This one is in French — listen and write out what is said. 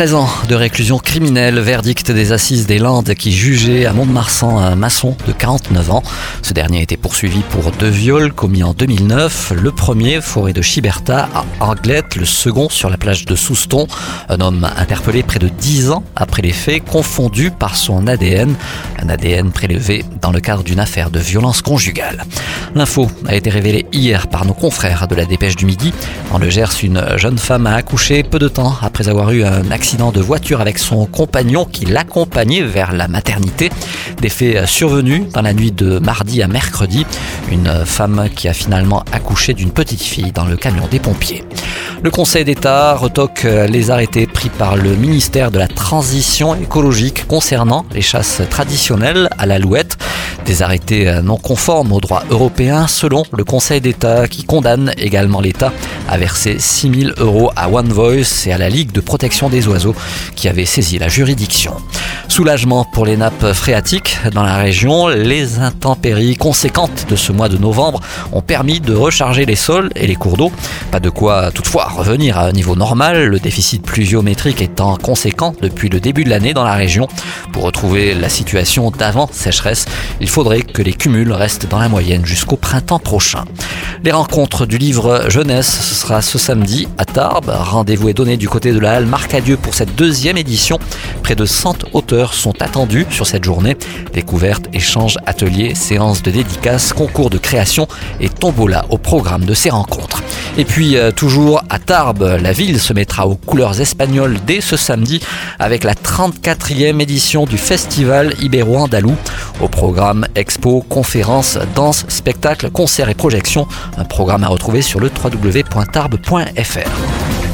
13 ans de réclusion criminelle, verdict des assises des Landes qui jugeait à Mont-de-Marsan un maçon de 49 ans. Ce dernier été poursuivi pour deux viols commis en 2009. Le premier, forêt de Chiberta à Anglette, le second sur la plage de Souston. Un homme interpellé près de 10 ans après les faits, confondu par son ADN. Un ADN prélevé dans le cadre d'une affaire de violence conjugale. L'info a été révélée hier par nos confrères de la Dépêche du Midi. En le Gers, une jeune femme a accouché peu de temps après avoir eu un de voiture avec son compagnon qui l'accompagnait vers la maternité. Des faits survenus dans la nuit de mardi à mercredi. Une femme qui a finalement accouché d'une petite fille dans le camion des pompiers. Le Conseil d'État retoque les arrêtés pris par le ministère de la Transition écologique concernant les chasses traditionnelles à l'alouette. Des arrêtés non conformes au droit européen selon le Conseil d'État qui condamne également l'État à verser 6 000 euros à One Voice et à la Ligue de protection des oiseaux qui avait saisi la juridiction. Soulagement pour les nappes phréatiques dans la région. Les intempéries conséquentes de ce mois de novembre ont permis de recharger les sols et les cours d'eau. Pas de quoi toutefois revenir à un niveau normal, le déficit pluviométrique étant conséquent depuis le début de l'année dans la région. Pour retrouver la situation d'avant sécheresse, il faudrait que les cumuls restent dans la moyenne jusqu'au printemps prochain. Les rencontres du livre jeunesse, ce sera ce samedi à Tarbes. Rendez-vous est donné du côté de la halle Marcadieu pour cette deuxième édition. Près de 100 auteurs sont attendus sur cette journée. Découvertes, échanges, ateliers, séances de dédicaces, concours de création et tombola au programme de ces rencontres. Et puis euh, toujours à Tarbes, la ville se mettra aux couleurs espagnoles dès ce samedi avec la 34e édition du festival Ibéro-Andalou. Au programme expo, conférences, danse, spectacles, concerts et projections. Un programme à retrouver sur le www.tarbes.fr.